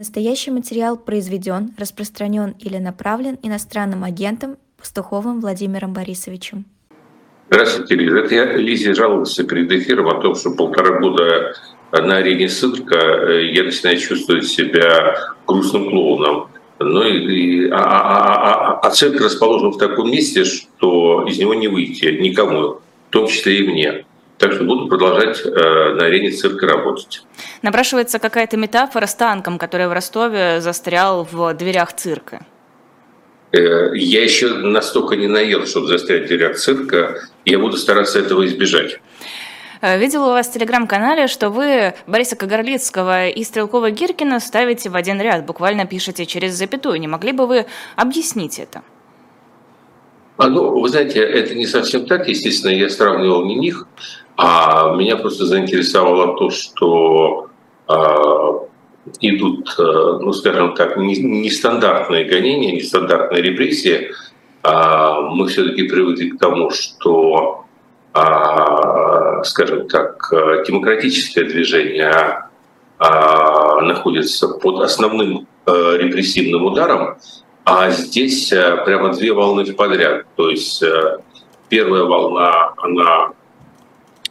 Настоящий материал произведен, распространен или направлен иностранным агентом Пастуховым Владимиром Борисовичем. Здравствуйте, Лиза. Это я Лизе жаловался перед эфиром о том, что полтора года на арене цирка э, я начинаю чувствовать себя грустным клоуном. Ну и, и, а, а, а, а цирк расположен в таком месте, что из него не выйти никому, в том числе и мне. Так что буду продолжать э, на арене цирка работать. Напрашивается какая-то метафора с танком, который в Ростове застрял в дверях цирка. Э, я еще настолько не наел, чтобы застрять в дверях цирка. Я буду стараться этого избежать. Э, видела у вас в телеграм-канале, что вы Бориса Кагарлицкого и Стрелкова Гиркина ставите в один ряд, буквально пишете через запятую. Не могли бы вы объяснить это? А, ну, вы знаете, это не совсем так. Естественно, я сравнивал не них, а меня просто заинтересовало то, что а, идут, а, ну, скажем так, нестандартные гонения, нестандартные репрессии. А, мы все-таки привыкли к тому, что, а, скажем так, демократическое движение а, находится под основным а, репрессивным ударом, а здесь а, прямо две волны подряд. То есть а, первая волна, она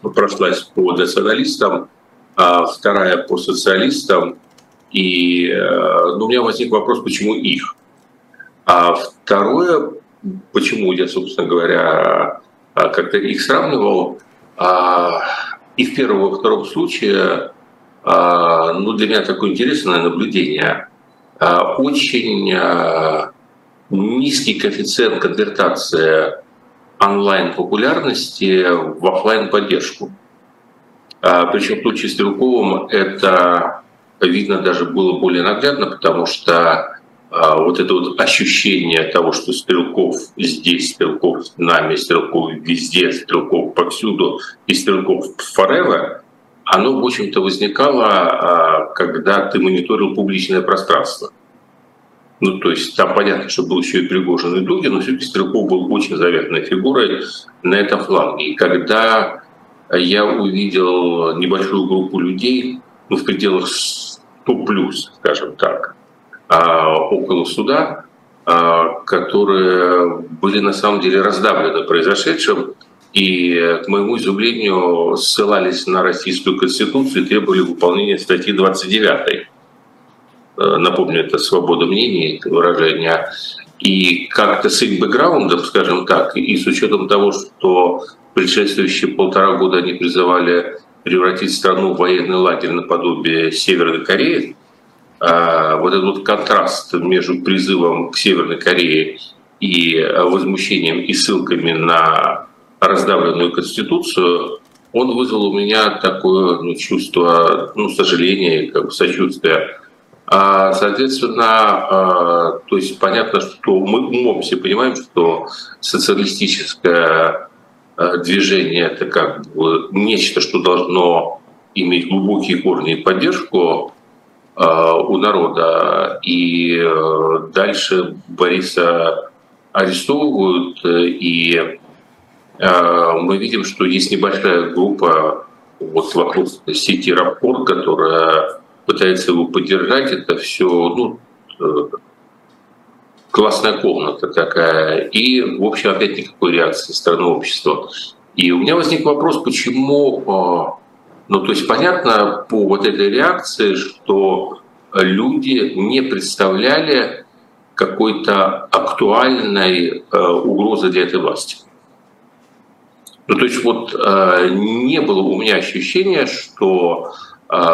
прошлась по националистам, а вторая по социалистам. И э, ну, у меня возник вопрос, почему их? А второе, почему я, собственно говоря, а, как-то их сравнивал, а, и в первом, и во втором случае, ну, для меня такое интересное наблюдение. Очень низкий коэффициент конвертации онлайн-популярности в офлайн поддержку а, Причем в случае с Стрелковым это видно даже было более наглядно, потому что а, вот это вот ощущение того, что Стрелков здесь, Стрелков с нами, Стрелков везде, Стрелков повсюду и Стрелков forever, оно, в общем-то, возникало, а, когда ты мониторил публичное пространство. Ну, то есть там понятно, что был еще и Пригожин и Дугин, но все-таки Стрелков был очень заветной фигурой на этом фланге. И когда я увидел небольшую группу людей, ну, в пределах 100 плюс, скажем так, а, около суда, а, которые были на самом деле раздавлены произошедшим и, к моему изумлению, ссылались на Российскую Конституцию и требовали выполнения статьи 29 Э, напомню, это свобода мнений, это выражение, и как-то с их бэкграундом, скажем так, и с учетом того, что предшествующие полтора года они призывали превратить страну в военный лагерь наподобие Северной Кореи, а вот этот вот контраст между призывом к Северной Корее и возмущением и ссылками на раздавленную Конституцию, он вызвал у меня такое ну, чувство ну, сожаления, как бы сочувствия соответственно, а, то есть понятно, что мы умом все понимаем, что социалистическое а, движение это как бы нечто, что должно иметь глубокие корни и поддержку у народа. И дальше Бориса арестовывают, и мы видим, что есть небольшая группа вот вокруг сети Рапорт, которая пытается его поддержать, это все ну, э, классная комната такая. И, в общем, опять никакой реакции стороны общества. И у меня возник вопрос, почему, э, ну, то есть понятно по вот этой реакции, что люди не представляли какой-то актуальной э, угрозы для этой власти. Ну, то есть вот не было у меня ощущения, что а,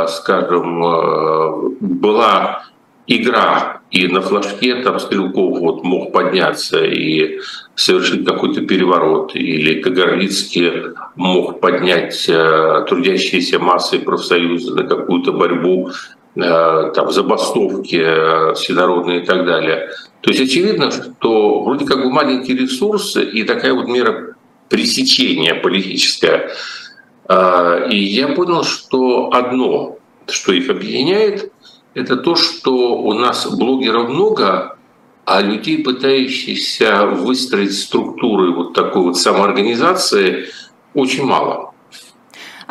скажем, э, была игра, и на флажке там Стрелков вот мог подняться и совершить какой-то переворот, или Кагарлицкий мог поднять э, трудящиеся массы профсоюза на какую-то борьбу, э, там, забастовки всенародные и так далее. То есть очевидно, что вроде как бы маленький ресурс и такая вот мера пресечения политическая – и я понял, что одно, что их объединяет, это то, что у нас блогеров много, а людей, пытающихся выстроить структуры вот такой вот самоорганизации, очень мало.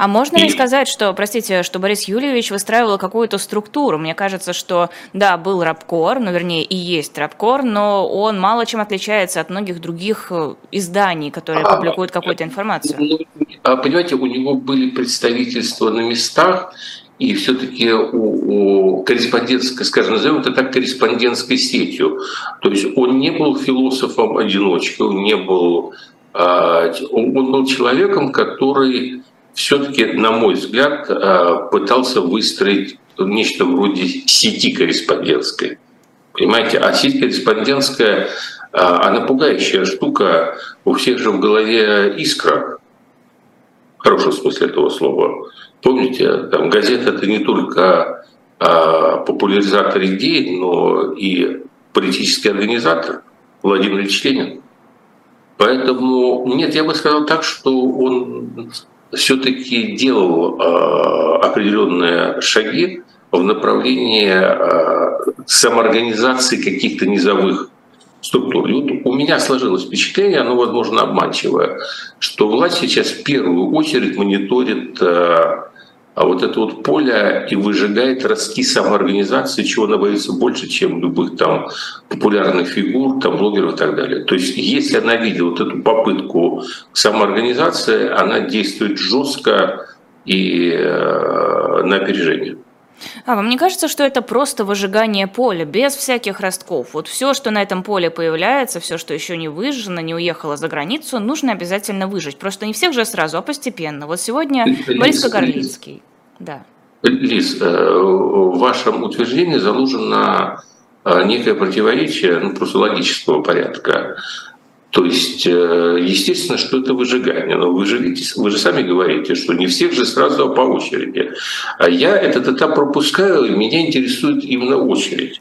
А можно ли сказать, что, простите, что Борис Юльевич выстраивал какую-то структуру? Мне кажется, что, да, был Рабкор, ну, вернее, и есть Рабкор, но он мало чем отличается от многих других э, изданий, которые а, публикуют какую-то информацию. Ну, а, понимаете, у него были представительства на местах, и все-таки у, у корреспондентской, скажем, назовем это так, корреспондентской сетью. То есть он не был философом-одиночкой, он не был... А, он был человеком, который все-таки, на мой взгляд, а, пытался выстроить нечто вроде сети корреспондентской. Понимаете, а сеть корреспондентская, а, она пугающая штука. У всех же в голове искра, в хорошем смысле этого слова. Помните, там газета это не только а, популяризатор идей, но и политический организатор Владимир Ильич Ленин. Поэтому нет, я бы сказал так, что он все-таки делал а, определенные шаги в направлении а, самоорганизации каких-то низовых структур. И вот у меня сложилось впечатление, оно, возможно, обманчивое, что власть сейчас в первую очередь мониторит а, вот это вот поле и выжигает ростки самоорганизации, чего она боится больше, чем любых там популярных фигур, там блогеров и так далее. То есть если она видит вот эту попытку самоорганизации, она действует жестко и э, на опережение. А вам не кажется, что это просто выжигание поля, без всяких ростков? Вот все, что на этом поле появляется, все, что еще не выжжено, не уехало за границу, нужно обязательно выжить. Просто не всех же сразу, а постепенно. Вот сегодня Лиз, Борис Кагарлицкий. Да. Лиз, э, в вашем утверждении заложено э, некое противоречие, ну, просто логического порядка. То есть, э, естественно, что это выжигание. Но вы же, вы же сами говорите, что не всех же сразу, а по очереди. А я этот этап пропускаю, и меня интересует именно очередь.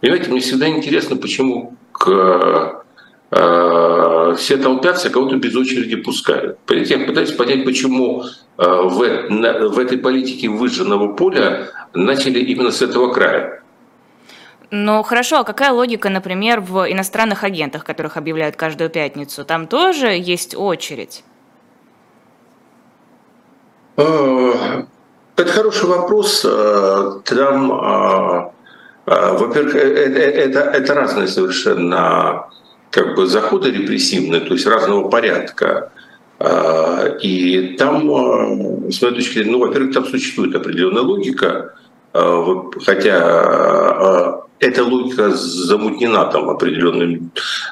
Понимаете, мне всегда интересно, почему к, э, все толпятся, а кого-то без очереди пускают. Я пытаюсь понять, почему э, в, на, в этой политике выжженного поля начали именно с этого края. Ну хорошо, а какая логика, например, в иностранных агентах, которых объявляют каждую пятницу? Там тоже есть очередь? Э, это хороший вопрос. Э, там, э, во-первых, это, это разные совершенно как бы заходы репрессивные, то есть разного порядка. И там, с моей точки зрения, ну, во-первых, там существует определенная логика, хотя эта логика замутнена там определенным.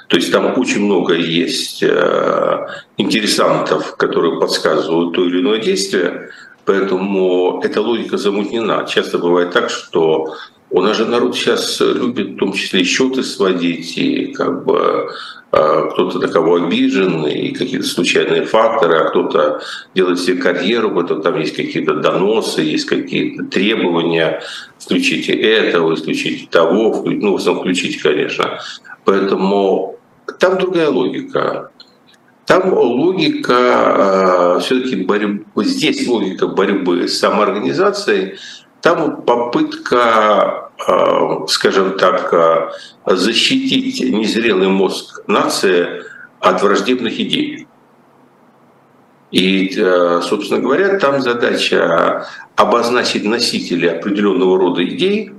То есть там очень много есть э, интересантов, которые подсказывают то или иное действие, поэтому эта логика замутнена. Часто бывает так, что у нас же народ сейчас любит в том числе счеты сводить и как бы а, кто-то на кого обижен, и какие-то случайные факторы, а кто-то делает себе карьеру, потом там есть какие-то доносы, есть какие-то требования, включите этого, включите того, ну, в основном включите, конечно. Поэтому там другая логика. Там логика а, все-таки борьбы, здесь логика борьбы с самоорганизацией, там попытка, скажем так, защитить незрелый мозг нации от враждебных идей. И, э, собственно говоря, там задача обозначить носители определенного рода идей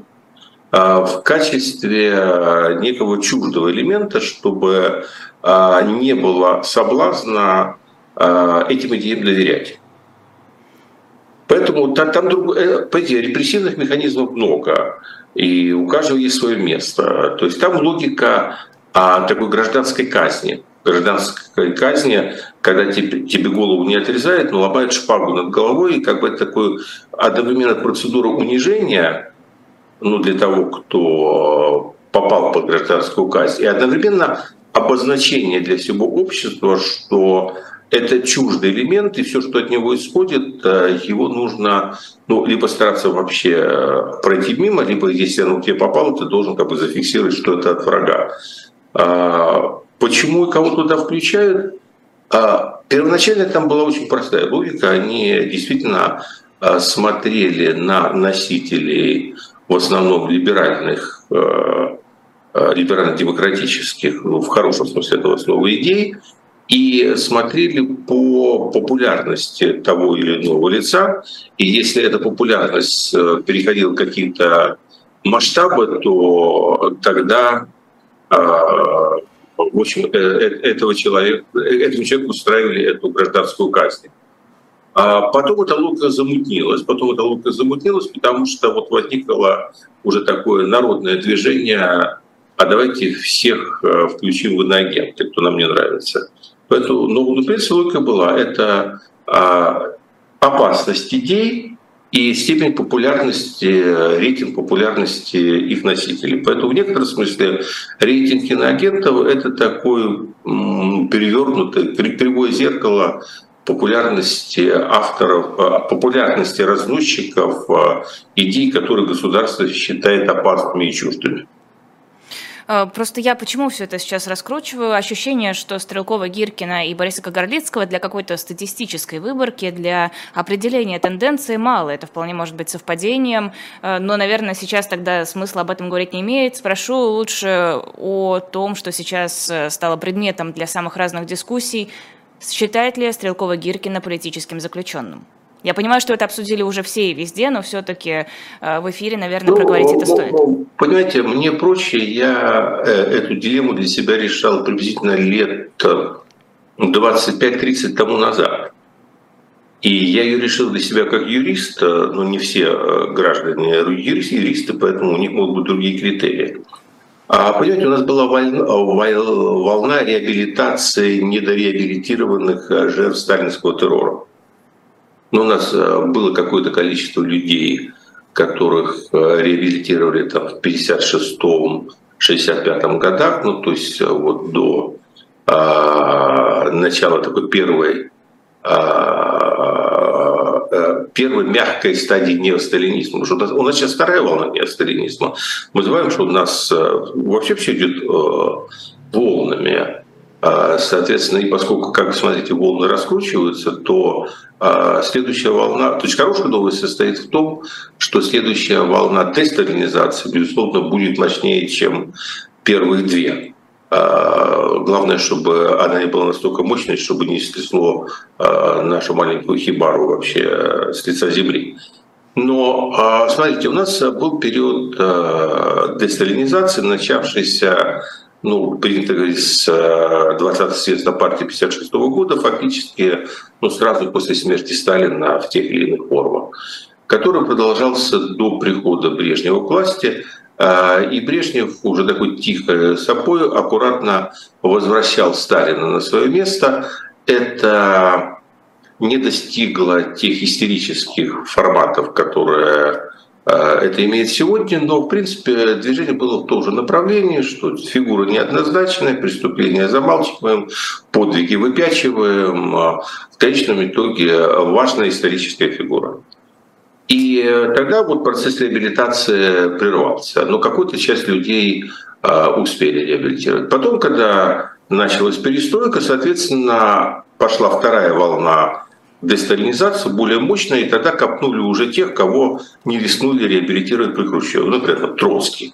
э, в качестве некого чуждого элемента, чтобы э, не было соблазна этим идеям доверять. Поэтому там, там друг, репрессивных механизмов много и у каждого есть свое место. То есть там логика а, такой гражданской казни. Гражданской казни, когда тебе, тебе голову не отрезают, но ломают шпагу над головой, и как бы такой одновременно процедура унижения ну, для того, кто попал под гражданскую казнь, и одновременно обозначение для всего общества, что это чуждый элемент, и все, что от него исходит, э, его нужно ну, либо стараться вообще э, пройти мимо, либо если оно к тебе попало, ты должен как бы зафиксировать, что это от врага. А, почему и кого туда включают? А, первоначально там была очень простая логика. Они действительно а, смотрели на носителей в основном либеральных, либерально-демократических, ну, в хорошем смысле этого слова, идей, и смотрели по популярности того или иного лица. И если эта популярность э, переходила какие-то масштабы, то тогда э, в общем, э, этого человека, этому человеку устраивали эту гражданскую казнь. А потом эта логика замутнилась. Потом эта логика замутнилась, потому что вот возникло уже такое народное движение, а давайте всех включим в иноагенты, кто нам не нравится. Поэтому, ну, ну, в принципе, логика была. Это а, опасность идей и степень популярности, рейтинг популярности их носителей. Поэтому в некотором смысле рейтинг киноагентов – это такой перевернутый, кривое зеркало популярности авторов, а, популярности разносчиков а, идей, которые государство считает опасными и чуждыми. Э, просто я почему все это сейчас раскручиваю? Ощущение, что Стрелкова, Гиркина и Бориса Кагарлицкого для какой-то статистической выборки, для определения тенденции мало. Это вполне может быть совпадением, э, но, наверное, сейчас тогда смысла об этом говорить не имеет. Спрошу лучше о том, что сейчас э, стало предметом для самых разных дискуссий. Считает ли Стрелкова Гиркина политическим заключенным? Я понимаю, что это обсудили уже все и везде, но все-таки э, в эфире, наверное, ну, проговорить это ну, стоит. Ну, понимаете, мне проще, я э, эту дилемму для себя решал приблизительно лет 25-30 тому назад. И я ее решил для себя как юрист, э, но не все граждане юристы, юристы, поэтому у них могут быть другие критерии. А понимаете, у нас была волна, волна реабилитации недореабилитированных жертв сталинского террора. Но у нас э, было какое-то количество людей, которых э, реабилитировали там, в 56-м, 65-м годах, ну то есть э, вот до а, начала такой первой а, первой мягкой стадии неосталинизма. Что у нас, у нас сейчас вторая волна неосталинизма. Мы называем, что у нас вообще все идет волнами. А, соответственно, и поскольку, как вы смотрите, волны раскручиваются, то а, следующая волна, то есть хорошая новость состоит в том, что следующая волна десталинизации, безусловно, будет мощнее, чем первые две. А, главное, чтобы она не была настолько мощной, чтобы не стрясло нашу маленькую хибару вообще с лица земли. Но, смотрите, у нас был период десталинизации, начавшийся ну, принято 20-го э, съезда партии 56 -го года, фактически ну, сразу после смерти Сталина в тех или иных формах, который продолжался до прихода Брежнева к власти. Э, и Брежнев уже такой тихой сапой аккуратно возвращал Сталина на свое место. Это не достигло тех истерических форматов, которые это имеет сегодня, но в принципе движение было в том же направлении, что фигура неоднозначная, преступления замалчиваем, подвиги выпячиваем, а в конечном итоге важная историческая фигура. И тогда вот процесс реабилитации прервался, но какую-то часть людей а, успели реабилитировать. Потом, когда началась перестройка, соответственно, пошла вторая волна десталинизация более мощная, и тогда копнули уже тех, кого не рискнули реабилитировать при Хрущеве. Например, Троцкий.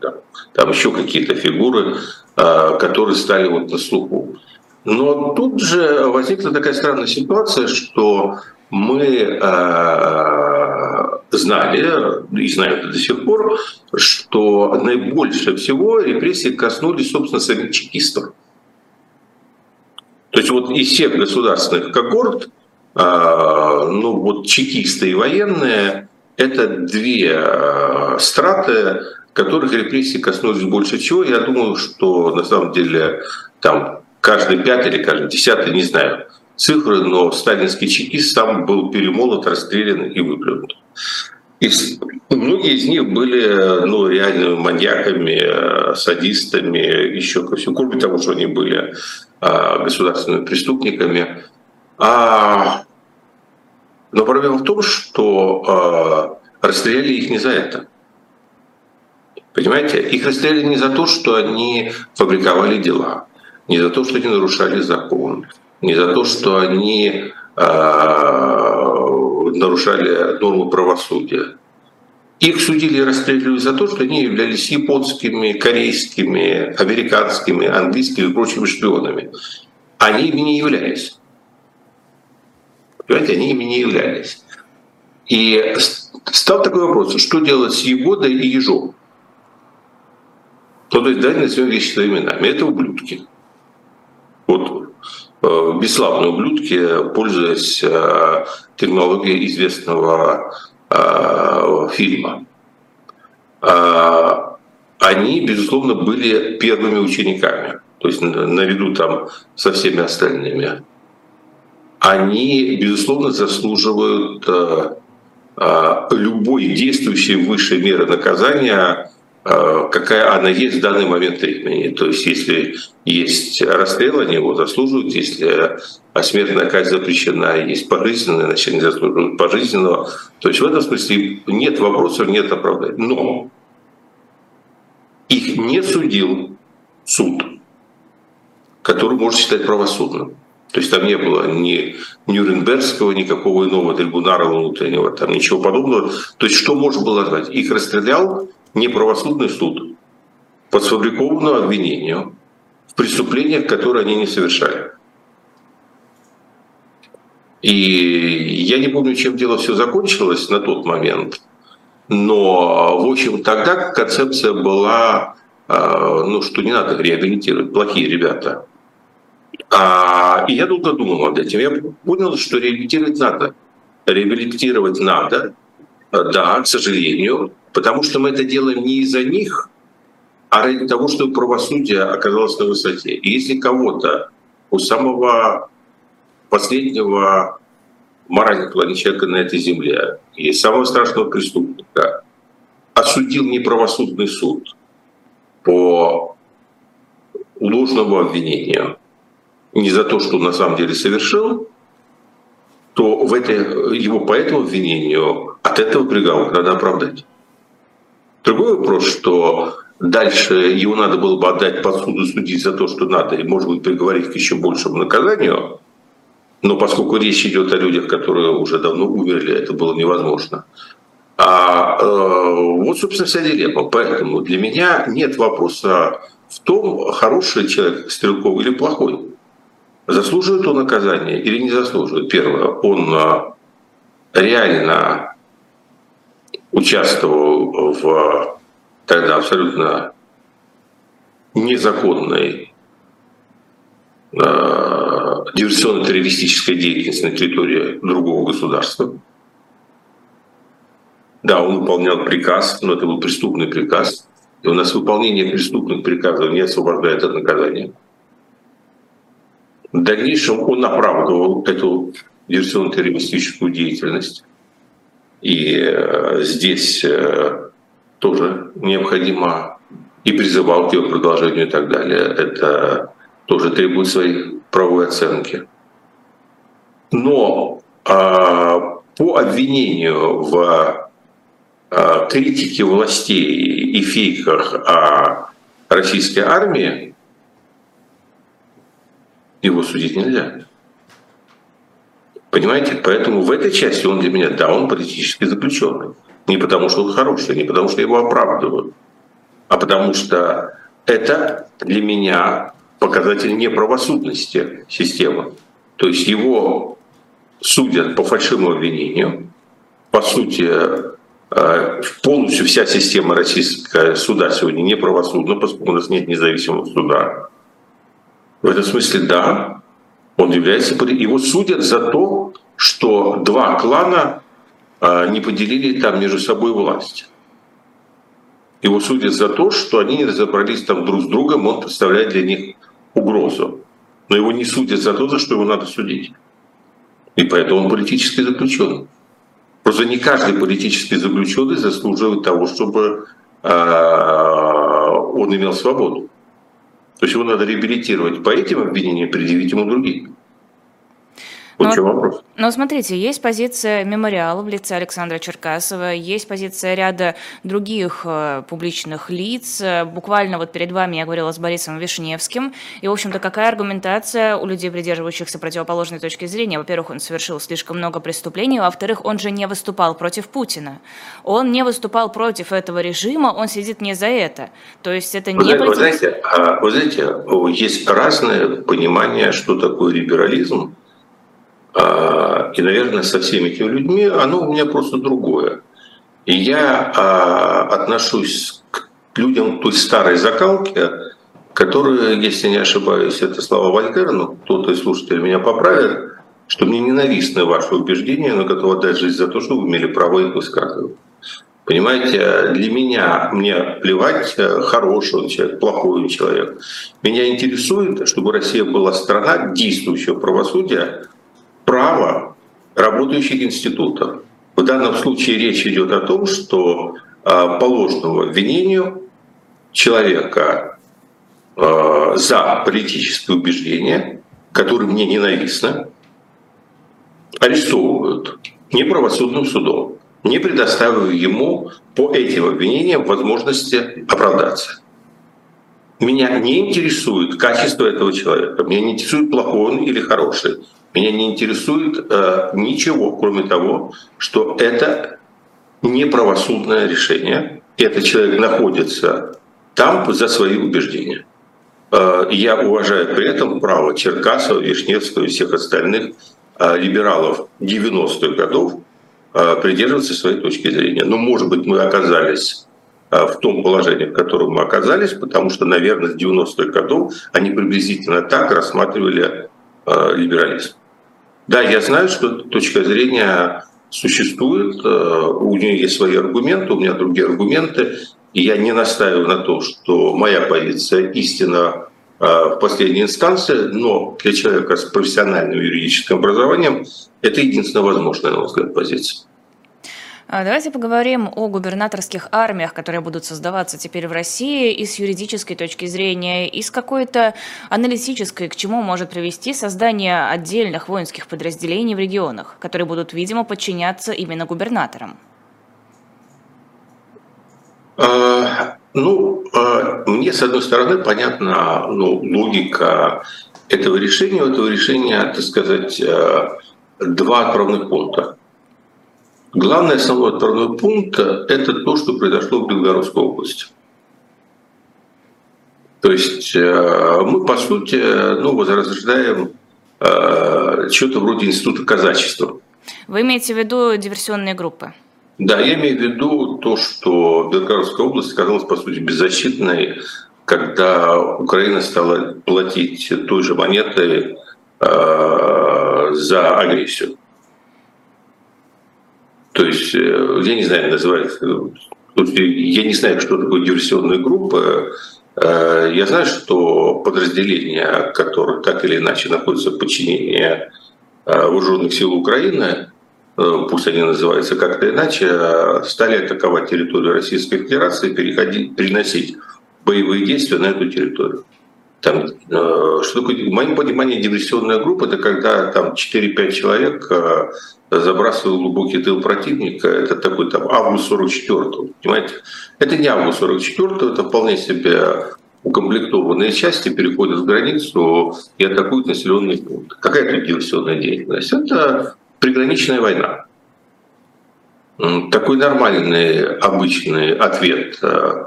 Да. Там еще какие-то фигуры, а, которые стали вот на слуху. Но тут же возникла такая странная ситуация, что мы а, знали, и знаем до сих пор, что наибольше всего репрессии коснулись, собственно, самих чекистов. То есть вот из всех государственных когорт ну вот чекисты и военные – это две а, страты, которых репрессии коснулись больше всего. Я думаю, что на самом деле там каждый пятый или каждый десятый, не знаю цифры, но сталинский чекист сам был перемолот, расстрелян и выплюнут. И многие из них были ну, реальными маньяками, садистами, еще ко всему. Кроме того, что они были государственными преступниками. А, но проблема в том, что а, расстреляли их не за это. Понимаете? Их расстреляли не за то, что они фабриковали дела, не за то, что они нарушали закон, не за то, что они а, нарушали нормы правосудия. Их судили и расстреливали за то, что они являлись японскими, корейскими, американскими, английскими и прочими шпионами. они ими не являлись. Понимаете, они ими не являлись. И стал такой вопрос, что делать с Егодой и Ежом? То есть, давайте назовем вещи своими именами. Это ублюдки. Вот э, бесславные ублюдки, пользуясь э, технологией известного э, фильма. Они, безусловно, были первыми учениками, то есть наряду там со всеми остальными. Они, безусловно, заслуживают любой действующей высшей меры наказания Э, какая она есть в данный момент времени. То есть если есть расстрел, они его заслуживают, если смертная казнь запрещена, есть пожизненная, значит они заслуживают пожизненного. То есть в этом смысле нет вопросов, нет оправданий. Но их не судил суд, который может считать правосудным. То есть там не было ни Нюрнбергского, никакого иного трибунала внутреннего, там ничего подобного. То есть что можно было назвать? Их расстрелял неправосудный суд по сфабрикованному обвинению в преступлениях, которые они не совершали. И я не помню, чем дело все закончилось на тот момент, но, в общем, тогда концепция была, а, ну, что не надо реабилитировать, плохие ребята. А, и я долго думал над этим. Я понял, что реабилитировать надо. Реабилитировать надо, да, к сожалению, Потому что мы это делаем не из-за них, а ради того, чтобы правосудие оказалось на высоте. И если кого-то у самого последнего морального человека на этой земле и самого страшного преступника осудил неправосудный суд по ложному обвинению, не за то, что на самом деле совершил, то в это, его по этому обвинению от этого приговора надо оправдать. Другой вопрос, что дальше его надо было бы отдать под суду судить за то, что надо, и, может быть, приговорить к еще большему наказанию. Но поскольку речь идет о людях, которые уже давно умерли, это было невозможно. А э, вот, собственно, вся дилемма. Поэтому для меня нет вопроса в том, хороший человек Стрелков или плохой. Заслуживает он наказания или не заслуживает? Первое, он э, реально участвовал в тогда абсолютно незаконной э, диверсионно-террористической деятельности на территории другого государства. Да, он выполнял приказ, но это был преступный приказ. И у нас выполнение преступных приказов не освобождает от наказания. В дальнейшем он оправдывал эту диверсионно-террористическую деятельность. И э, здесь э, тоже необходимо и призывал к ее продолжению и так далее. Это тоже требует своей правовой оценки. Но а, по обвинению в а, критике властей и фейках о российской армии его судить нельзя. Понимаете? Поэтому в этой части он для меня, да, он политически заключенный. Не потому, что он хороший, не потому, что его оправдывают, а потому что это для меня показатель неправосудности системы. То есть его судят по фальшивому обвинению. По сути, э, полностью вся система российского суда сегодня неправосудна, поскольку у нас нет независимого суда. В этом смысле, да, он является, его судят за то, что два клана а, не поделили там между собой власть. Его судят за то, что они не разобрались там друг с другом, он представляет для них угрозу. Но его не судят за то, за что его надо судить. И поэтому он политический заключенный. Просто не каждый политический заключенный заслуживает того, чтобы э, он имел свободу. То есть его надо реабилитировать по этим обвинениям, предъявить ему другие. Вот но, вопрос. Но смотрите, есть позиция мемориала в лице Александра Черкасова, есть позиция ряда других э, публичных лиц. Буквально вот перед вами я говорила с Борисом Вишневским. И, в общем-то, какая аргументация у людей, придерживающихся противоположной точки зрения? Во-первых, он совершил слишком много преступлений, во-вторых, он же не выступал против Путина. Он не выступал против этого режима, он сидит не за это. То есть это вы не... Вы знаете, а, вы знаете, есть разное понимание, что такое либерализм, и, наверное, со всеми этими людьми оно у меня просто другое. И я а, отношусь к людям той старой закалки, которые, если не ошибаюсь, это слова Вольтера, но кто-то из слушателей меня поправит, что мне ненавистны ваши убеждения, но готов отдать жизнь за то, что вы имели право их высказывать. Понимаете, для меня, мне плевать, хороший он человек, плохой он человек. Меня интересует, чтобы Россия была страна действующего правосудия, право работающих институтов. В данном случае речь идет о том, что а, по ложному обвинению человека а, за политическое убеждение, которое мне ненавистно, арестовывают неправосудным судом, не предоставив ему по этим обвинениям возможности оправдаться. Меня не интересует качество этого человека, меня не интересует плохой он или хороший. Меня не интересует э, ничего, кроме того, что это неправосудное решение. Этот человек находится там за свои убеждения. Э, я уважаю при этом право Черкасова, Вишневского и всех остальных э, либералов 90-х годов э, придерживаться своей точки зрения. Но, может быть, мы оказались э, в том положении, в котором мы оказались, потому что, наверное, с 90-х годов они приблизительно так рассматривали э, либерализм. Да, я знаю, что точка зрения существует, э, у нее есть свои аргументы, у меня другие аргументы, и я не настаиваю на том, что моя позиция истина э, в последней инстанции, но для человека с профессиональным юридическим образованием это единственная возможная, на мой взгляд, позиция. А, давайте поговорим о губернаторских армиях, которые будут создаваться теперь в России и с юридической точки зрения, и с какой-то аналитической, к чему может привести создание отдельных воинских подразделений в регионах, которые будут, видимо, подчиняться именно губернаторам. А, ну, а, мне, с одной стороны, понятна ну, логика этого решения. У этого решения, так сказать, два отправных пункта. Главный основной отправной пункт – это то, что произошло в Белгородской области. То есть э, мы, по сути, ну, возрождаем э, что-то вроде института казачества. Вы имеете в виду диверсионные группы? Да, я имею в виду то, что Белгородская область оказалась, по сути, беззащитной, когда Украина стала платить той же монетой э, за агрессию. То есть, э, я не знаю, называется, я не знаю, что такое диверсионная группа. Э, я знаю, что подразделения, которые так или иначе находятся в подчинении э, вооруженных сил Украины, пусть они называются как-то иначе, стали атаковать территорию Российской Федерации, переходить, переносить боевые действия на эту территорию. Там, что такое, в моем понимании, диверсионная группа – это когда там 4-5 человек забрасывал глубокий тыл противника, это такой там август 44 понимаете? Это не август 44 это вполне себе укомплектованные части переходят в границу и атакуют населенный пункт. Какая это диверсионная деятельность? Это приграничная война. Такой нормальный, обычный ответ э,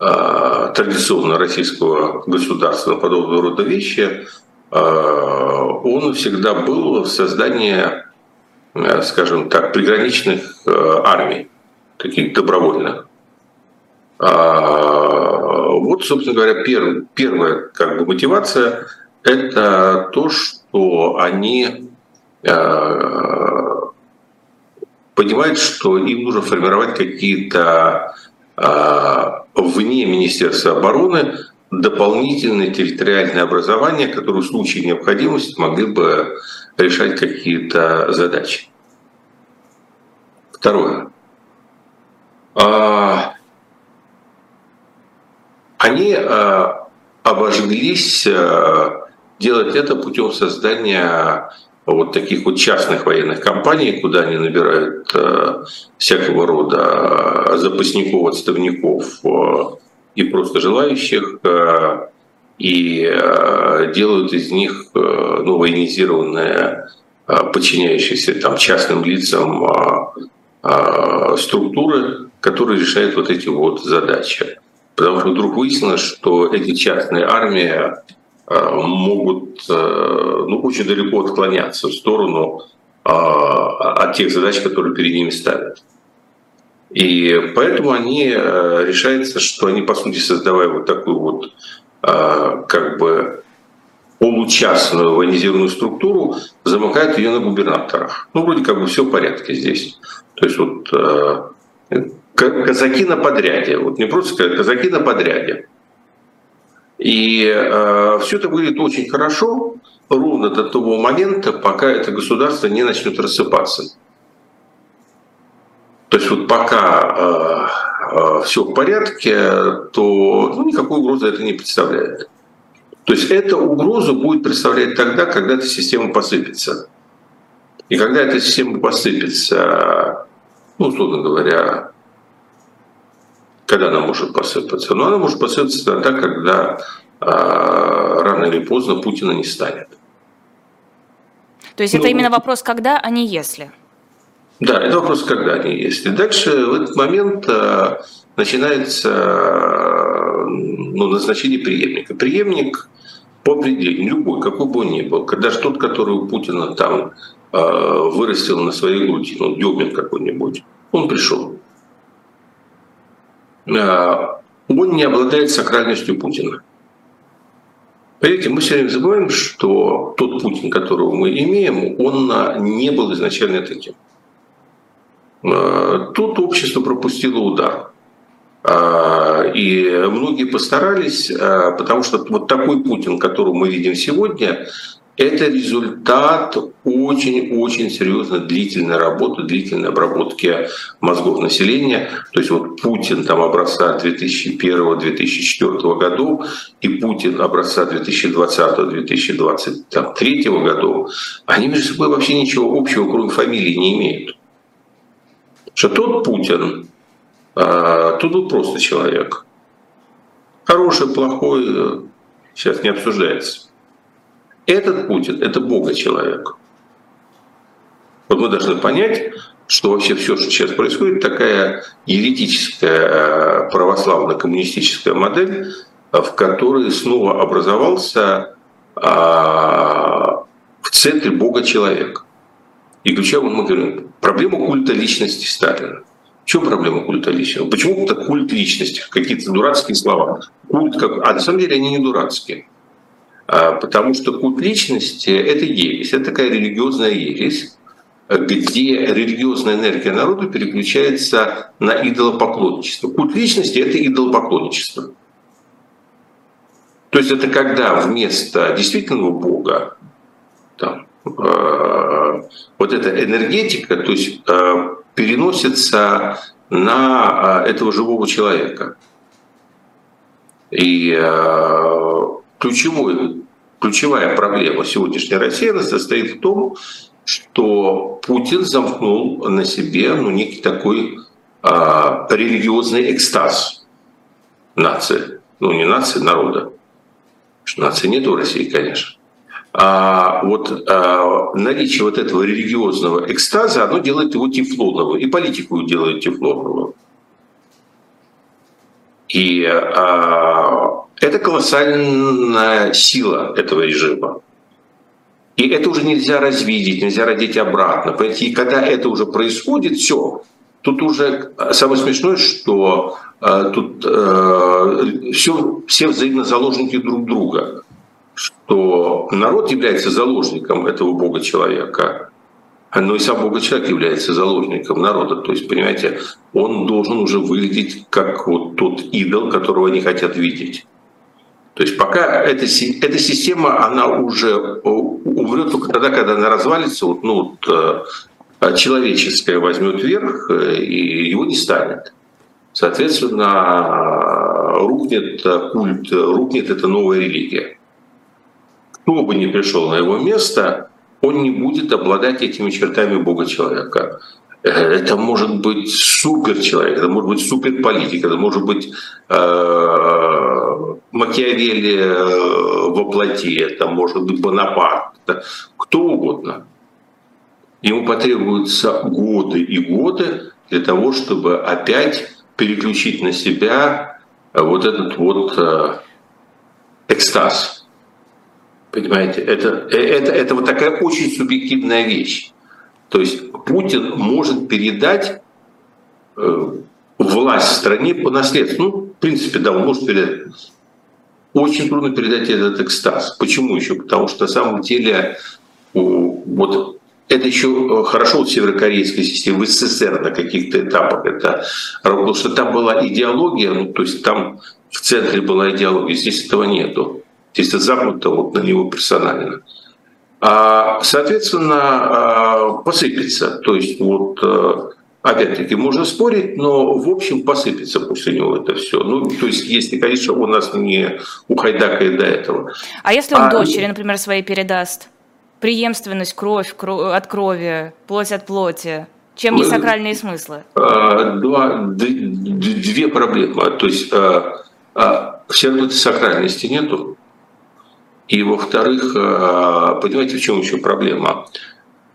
э, традиционно российского государства на подобного рода вещи, э, он всегда был в создании скажем так, приграничных э, армий, таких добровольных. А, вот, собственно говоря, первая как бы, мотивация – это то, что они э, понимают, что им нужно формировать какие-то вне Министерства обороны дополнительные территориальные образования, которые в случае необходимости могли бы решать какие-то задачи. Второе. А, они а, обожглись а, делать это путем создания вот таких вот частных военных компаний, куда они набирают всякого рода запасников, отставников и просто желающих, э, и э, делают из них э, ну, военизированные, подчиняющиеся там, частным лицам структуры, которые решают вот эти вот задачи. Потому что вдруг выяснилось, что эти частные армии могут ну, очень далеко отклоняться в сторону от тех задач, которые перед ними ставят. И поэтому они решается, что они, по сути, создавая вот такую вот как бы получастную военизированную структуру, замыкают ее на губернаторах. Ну, вроде как бы все в порядке здесь. То есть вот казаки на подряде, вот не просто казаки на подряде. И э, все это выглядит очень хорошо ровно до того момента, пока это государство не начнет рассыпаться. То есть вот пока э, э, все в порядке, то ну, никакой угрозы это не представляет. То есть эта угроза будет представлять тогда, когда эта система посыпется. И когда эта система посыпется, ну, условно говоря, когда она может посыпаться? Ну, она может посыпаться тогда, когда э, рано или поздно Путина не станет. То есть ну, это именно вопрос когда, а не если? Да, это вопрос когда, а не если. Дальше в этот момент э, начинается э, ну, назначение преемника. Преемник по определению, любой, какой бы он ни был, когда же тот, который у Путина там э, вырастил на своей груди, ну, Дёбин какой-нибудь, он пришел. Он не обладает сакральностью Путина. Понимаете, мы все время забываем, что тот Путин, которого мы имеем, он не был изначально таким. Э, тут общество пропустило удар. Э, и многие постарались, потому что вот такой Путин, которого мы видим сегодня, это результат очень-очень серьезной длительной работы, длительной обработки мозгов населения. То есть вот Путин там образца 2001-2004 годов и Путин образца 2020-2023 годов, они между собой вообще ничего общего, кроме фамилии, не имеют. Что тот Путин, а, тут был просто человек. Хороший, плохой, э, сейчас не обсуждается. Этот Путин – это Бога человек. Вот мы должны понять, что вообще все, что сейчас происходит, такая еретическая э, православно-коммунистическая модель, в которой снова образовался а, в центре Бога человек. И ключевым мы говорим, проблема культа личности Сталина. В чем проблема культа личности? Почему это культ личности? Какие-то дурацкие слова. Культ как... А на самом деле они не дурацкие. А, потому что культ личности – это ересь, это такая религиозная ересь, где религиозная энергия народа переключается на идолопоклонничество. Культ личности – это идолопоклонничество. То есть это когда вместо действительного Бога там, вот эта энергетика то есть, э, переносится на э, этого живого человека. И э, ключевой ключевая проблема сегодняшней России состоит в том, что Путин замкнул на себе ну, некий такой а, религиозный экстаз нации. Ну, не нации, народа. Что нации нет в России, конечно. А вот а, наличие вот этого религиозного экстаза, оно делает его тефлоновым, и политику делает тефлоновым. И а, это колоссальная сила этого режима. И это уже нельзя развидеть, нельзя родить обратно. Понимаете? И когда это уже происходит, все, тут уже самое смешное, что э, тут э, все, все взаимно заложники друг друга. Что народ является заложником этого бога человека, но и сам бога человек является заложником народа. То есть, понимаете, он должен уже выглядеть как вот тот идол, которого они хотят видеть. То есть пока эта, эта система, она уже э, умрет только тогда, когда она развалится, вот, ну, вот, э, человеческое возьмет верх, э, и его не станет. Соответственно, рухнет культ, рухнет эта новая религия. Кто бы ни пришел на его место, он не будет обладать этими чертами Бога человека. Э, это может быть супер человек, это может быть супер политик, это может быть э, Макиавелли э, во плоти, это может быть Бонапарт, это кто угодно. Ему потребуются годы и годы для того, чтобы опять переключить на себя вот этот вот э, экстаз. Понимаете, это, э, это, это вот такая очень субъективная вещь. То есть Путин может передать э, власть в стране по наследству. Ну, в принципе, да, он может передать. Очень трудно передать этот экстаз. Почему еще? Потому что на самом деле вот это еще э, хорошо в северокорейской системе, в СССР на каких-то этапах это потому что там была идеология, ну, то есть там в центре была идеология, здесь этого нету. Это запнуто вот на него персонально. А, соответственно, а, посыпется. То есть вот э, опять-таки можно спорить, но в общем посыпется после него это все. Ну, то есть, если, конечно, у нас не ухайдакает до этого. А если он а, дочери, например, своей передаст? Преемственность, кровь, кровь от крови, плоть от плоти. Чем не сакральные смыслы? А, два, две проблемы. То есть все равно сакральности нету. И во-вторых, э, понимаете, в чем еще проблема?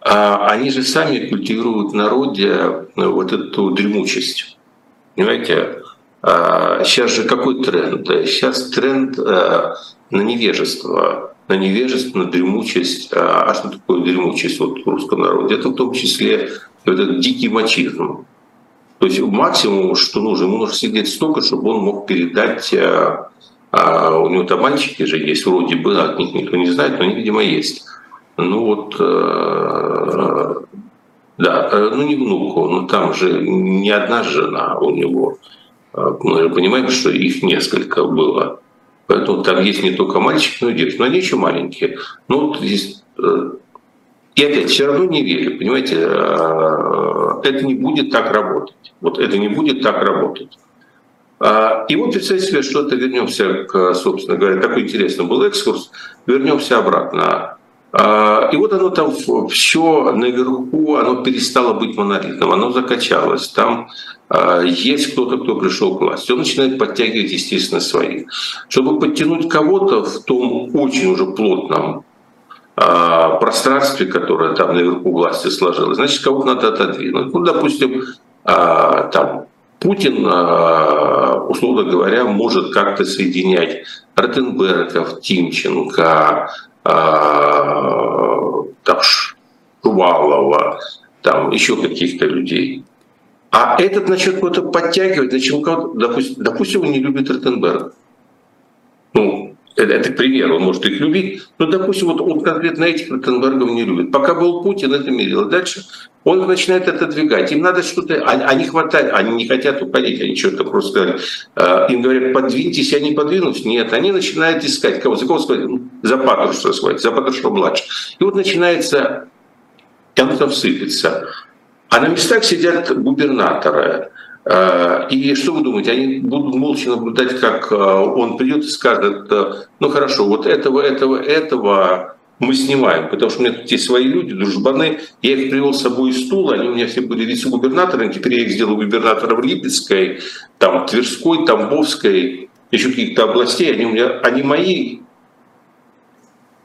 А, они же сами культивируют в народе э, вот эту дремучесть. Понимаете? Сейчас а, же какой тренд? Сейчас тренд э, на невежество, на невежество, на дремучесть. А, а что такое дремучесть вот в русском народе? Это в том числе этот дикий мачизм. То есть максимум, что нужно, ему нужно сидеть столько, чтобы он мог передать а у него там мальчики же есть, вроде бы, от них никто не знает, но они, видимо, есть. Ну вот, э, да, э, ну не внуку, но там же не одна жена у него. Э, мы же понимаем, что их несколько было. Поэтому там есть не только мальчики, но и девочки. Но они еще маленькие. Ну, вот здесь... И опять, все равно не верю, понимаете, это не будет так работать. Вот это не будет так работать. А, и вот представьте себе, что-то вернемся к, собственно говоря, такой интересный был экскурс, вернемся обратно. А, и вот оно там все наверху, оно перестало быть монолитным, оно закачалось. Там а, есть кто-то, кто пришел к власти. Он начинает подтягивать, естественно, свои. Чтобы подтянуть кого-то в том очень уже плотном пространстве, которое там наверху власти сложилось, значит, кого-то надо отодвинуть. Ну, допустим, там Путин, а, условно говоря, может как-то соединять Ротенбергов, Тимченко, а, там, Шувалова, там еще каких-то людей. А этот начнет кого-то подтягивать, зачем кого-то, допустим, допустим, он не любит Ротенберга. Это, это пример, он может их любить, но, допустим, вот он конкретно этих Ротенбергов не любит. Пока был Путин, это мерило. Дальше он начинает это двигать. Им надо что-то, они, они хватают, они не хотят уходить, они что-то просто, э, им говорят, подвиньтесь, они подвинутся. Нет, они начинают искать, кого, за кого сказать, ну, за Патрушева сказать, за Патрушева младше. И вот начинается, оно там сыпется. А на местах сидят губернаторы, и что вы думаете, они будут молча наблюдать, как э, он придет и скажет, э, ну хорошо, вот этого, этого, этого мы снимаем, потому что у меня тут есть свои люди, дружбаны. Я их привел с собой из стула, они у меня все были вице-губернаторами, теперь я их сделал губернатором Липецкой, там, Тверской, Тамбовской, еще каких-то областей, они у меня, они мои.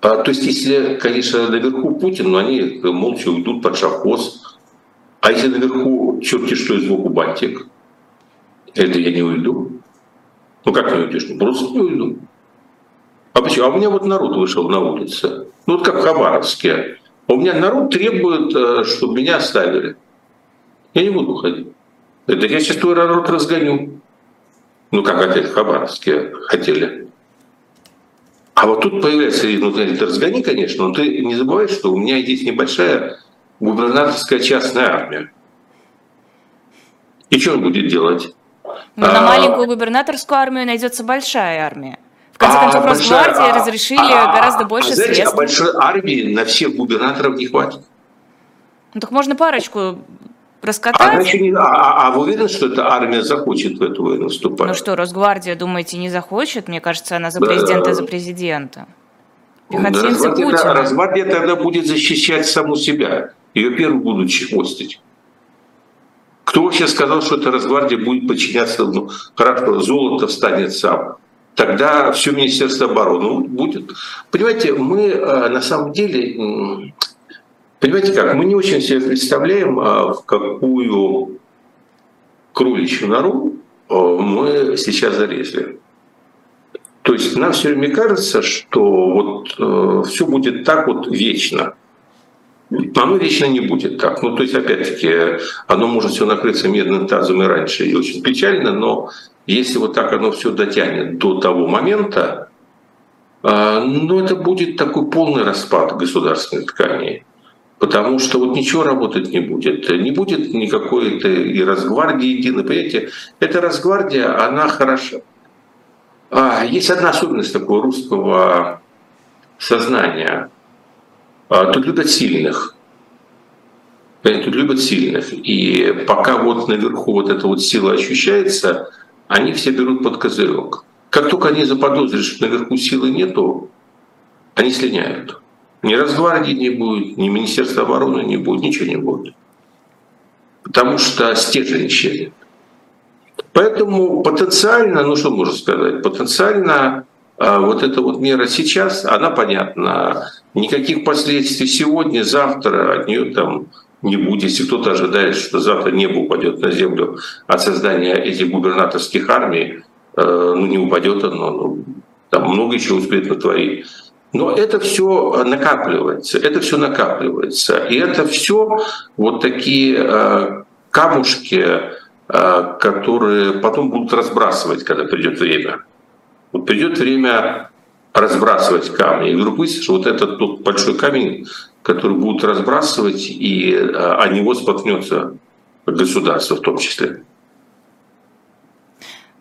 А, то есть, если, конечно, наверху Путин, но они молча уйдут под шахоз. А если наверху черти что из сбоку бантик, это я не уйду. Ну как не уйдешь? Ну просто не уйду. А почему? А у меня вот народ вышел на улице. Ну вот как в Хабаровске. У меня народ требует, э, чтобы меня оставили. Я не буду уходить. Это я сейчас твой народ разгоню. Ну как опять в Хабаровске хотели. А вот тут появляется, ну ты разгони, конечно, но ты не забывай, что у меня есть небольшая губернаторская частная армия. И что он будет делать? Ну, на а, маленькую губернаторскую армию найдется большая армия конце а концов, Росгвардии а, разрешили а, гораздо больше а, знаете, средств. А большой армии на всех губернаторов не хватит. Ну так можно парочку раскатать. А, не, а, а, а вы уверены, что эта армия захочет в эту войну вступать? Ну что, Росгвардия, думаете, не захочет? Мне кажется, она за президента да. за президента. Росгвардия, Росгвардия тогда будет защищать саму себя. Ее первым будут чехвостить. Кто вообще сказал, что эта Росгвардия будет подчиняться, ну, хорошо, золото встанет сам. Тогда все Министерство обороны будет. Понимаете, мы э, на самом деле, понимаете как, мы не очень себе представляем, а, в какую кроличью нору э, мы сейчас залезли. То есть нам все время кажется, что вот э, все будет так вот вечно. Оно вечно не будет так. Ну, то есть, опять-таки, оно может все накрыться медным тазом и раньше, и очень печально, но если вот так оно все дотянет до того момента, э, ну, это будет такой полный распад государственной ткани. Потому что вот ничего работать не будет. Не будет никакой и Росгвардии единой. Понимаете, эта Росгвардия, она хороша. А, есть одна особенность такого русского сознания. А, тут любят сильных. Тут любят сильных. И пока вот наверху вот эта вот сила ощущается, они все берут под козырек. Как только они заподозрят, что наверху силы нету, они слиняют. Ни Росгвардии не будет, ни Министерства обороны не будет, ничего не будет. Потому что стержень исчезнет. Поэтому потенциально, ну что можно сказать, потенциально вот эта вот мера сейчас, она понятна. Никаких последствий сегодня, завтра от нее там не будет. Если кто-то ожидает, что завтра небо упадет на землю от создания этих губернаторских армий, э, ну не упадет оно, ну, там много еще успеет натворить. Но это все накапливается, это все накапливается. И это все вот такие э, камушки, Э, которые потом будут разбрасывать, когда придет время. Вот придет время разбрасывать камни. И вдруг выяснится, вот этот тот большой камень, который будут разбрасывать, и э, о него споткнется государство в том числе.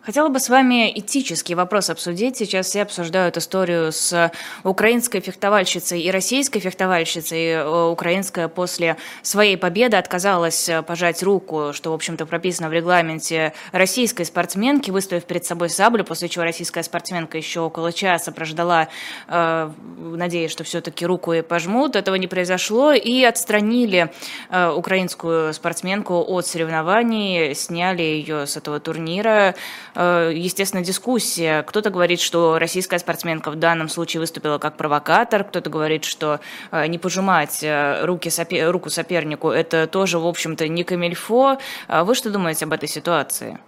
Хотела бы с вами этический вопрос обсудить. Сейчас все обсуждают историю с украинской фехтовальщицей и российской фехтовальщицей. Э, украинская после своей победы отказалась э, пожать руку, что, в общем-то, прописано в регламенте российской спортсменки, выставив перед собой саблю, после чего российская спортсменка еще около часа прождала, э, надеясь, что все-таки руку и пожмут. Этого не произошло, и отстранили украинскую спортсменку от соревнований, сняли ее с этого турнира. Э, естественно, дискуссия. Кто-то говорит, что российская спортсменка в данном случае выступила как провокатор, кто-то говорит, что э, не пожимать э, руки сопер... руку сопернику – это тоже, в общем-то, не камильфо. А вы что думаете об этой ситуации?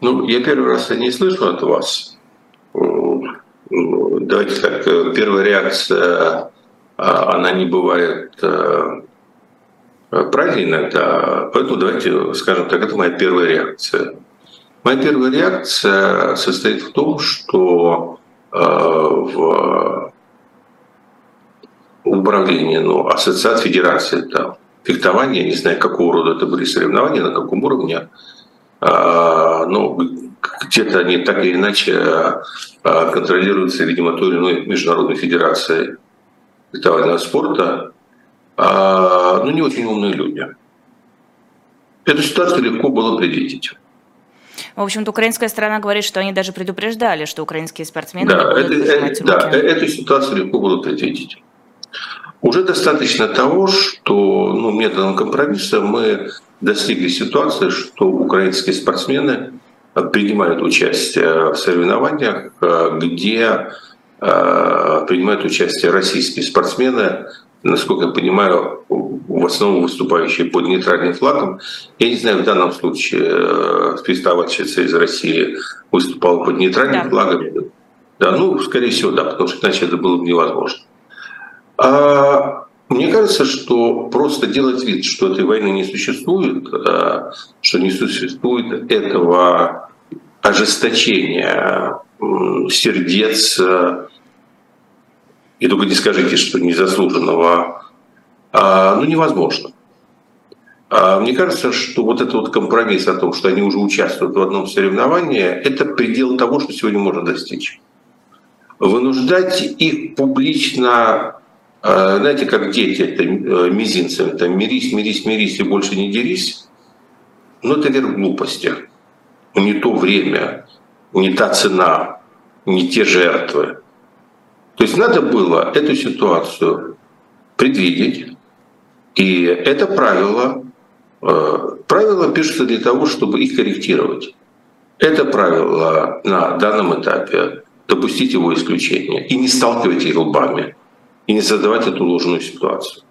Ну, я первый раз не слышу от вас. Давайте так, первая реакция, а, она не бывает правильной иногда, поэтому давайте скажем так, это моя первая реакция. Моя первая реакция состоит в том, что э, в управлении, ну, ассоциации, федерации, там, фехтования, не знаю, какого рода это были соревнования, на каком уровне, э, ну, где-то они так или иначе э, контролируются, видимо, той или иной международной федерацией фехтовального спорта, ну, не очень умные люди. Эту ситуацию легко было предвидеть. В общем-то, украинская сторона говорит, что они даже предупреждали, что украинские спортсмены да, это, это, да, эту ситуацию легко будут предвидеть. Уже достаточно того, что ну, методом компромисса мы достигли ситуации, что украинские спортсмены принимают участие в соревнованиях, где э, принимают участие российские спортсмены, насколько я понимаю, в основном выступающие под нейтральным флагом. Я не знаю, в данном случае э, спецтоварищица из России выступала под нейтральным да. флагом. Да, ну, скорее всего, да, потому что иначе это было бы невозможно. А, мне кажется, что просто делать вид, что этой войны не существует, а, что не существует этого ожесточения сердец, и только не скажите, что незаслуженного а, ну, невозможно. А, мне кажется, что вот этот вот компромисс о том, что они уже участвуют в одном соревновании, это предел того, что сегодня можно достичь. Вынуждать их публично, а, знаете, как дети, это э, мизинцем, там, мирись, мирись, мирись и больше не дерись, ну, это верх глупости. Не то время, не та цена, не те жертвы. То есть надо было эту ситуацию предвидеть, и это правило, э, правила пишутся для того, чтобы их корректировать. Это правило на данном этапе допустить его исключение и не сталкивать их лбами, и не создавать эту ложную ситуацию.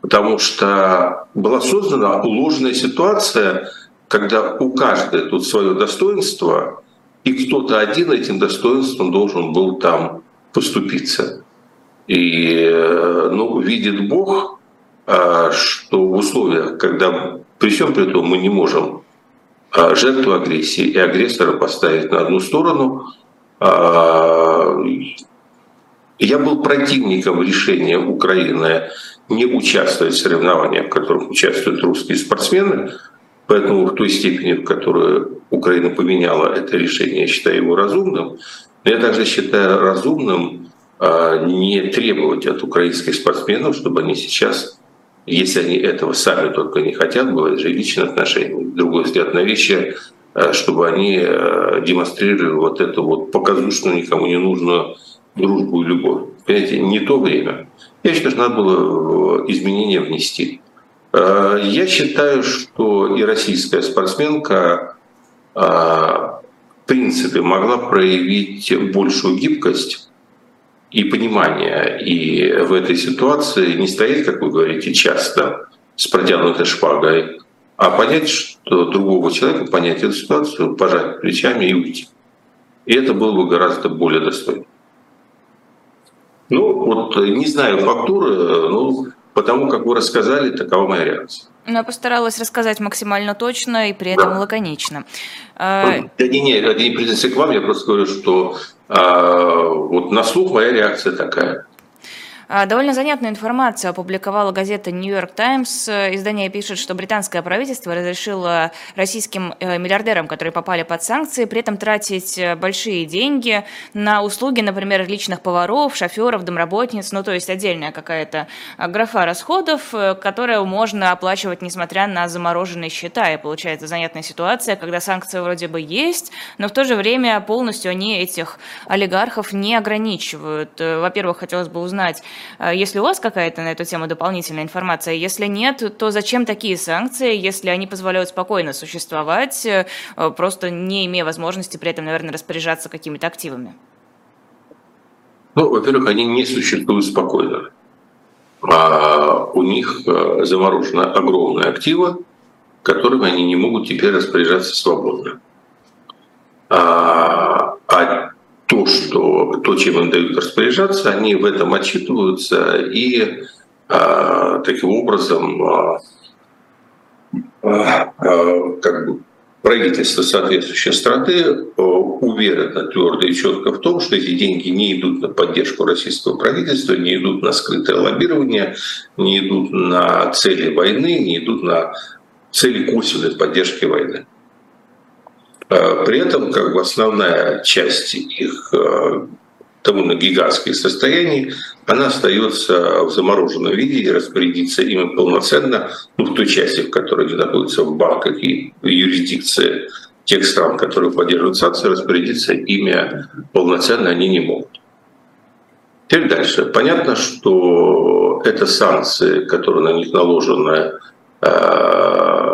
Потому что была создана ложная ситуация, когда у каждой тут свое достоинство, и кто-то один этим достоинством должен был там поступиться. И ну, видит Бог, а, что в условиях, когда при всем при том мы не можем а, жертву агрессии и агрессора поставить на одну сторону, я был противником решения Украины не участвовать в соревнованиях, в которых участвуют русские спортсмены, поэтому в той степени, в которую Украина поменяла это решение, я считаю его разумным. Я также считаю разумным а, не требовать от украинских спортсменов, чтобы они сейчас, если они этого сами только не хотят, бывает же личные отношения, другой взгляд на вещи, а, чтобы они а, демонстрировали вот эту вот показушную, никому не нужную дружбу и любовь. Понимаете, не то время. Я считаю, что надо было изменения внести. Я считаю, что и российская спортсменка принципе могла проявить большую гибкость и понимание. И в этой ситуации не стоять, как вы говорите, часто с протянутой шпагой, а понять, что другого человека, понять эту ситуацию, пожать плечами и уйти. И это было бы гораздо более достойно. Ну, вот не знаю фактуры, ну, потому как вы рассказали, такова моя реакция. Но я постаралась рассказать максимально точно и при этом да. лаконично. Да не, не, это не претензия к вам, я просто говорю, что а, вот на слух моя реакция такая. А, довольно занятную информацию опубликовала газета «Нью-Йорк Таймс». Издание пишет, что британское правительство разрешило российским э, миллиардерам, которые попали под санкции, при этом тратить э, большие деньги на услуги, например, личных поваров, шоферов, домработниц, ну то есть отдельная какая-то э, графа расходов, которую можно оплачивать, несмотря на замороженные счета. И получается занятная ситуация, когда санкции вроде бы есть, но в то же время полностью они этих олигархов не ограничивают. Во-первых, хотелось бы узнать, если у вас какая-то на эту тему дополнительная информация, если нет, то зачем такие санкции, если они позволяют спокойно существовать, э, просто не имея возможности при этом, наверное, распоряжаться какими-то активами? Ну, во-первых, они не существуют спокойно. А у них э, заморожены огромные активы, которыми они не могут теперь распоряжаться свободно. А, а то, что, то, чем им дают распоряжаться, они в этом отчитываются и а, таким образом а, а, как бы правительство соответствующей страны уверено твердо и четко в том, что эти деньги не идут на поддержку российского правительства, не идут на скрытое лоббирование, не идут на цели войны, не идут на цели косвенной поддержки войны. Э, при этом как бы основная часть их э, довольно гигантских состояний, она остается в замороженном виде и распорядиться ими полноценно, ну, в той части, в которой они находятся в банках и в юрисдикции тех стран, которые поддерживают санкции, распорядиться ими полноценно они не могут. Теперь дальше. Понятно, что это санкции, которые на них наложены э,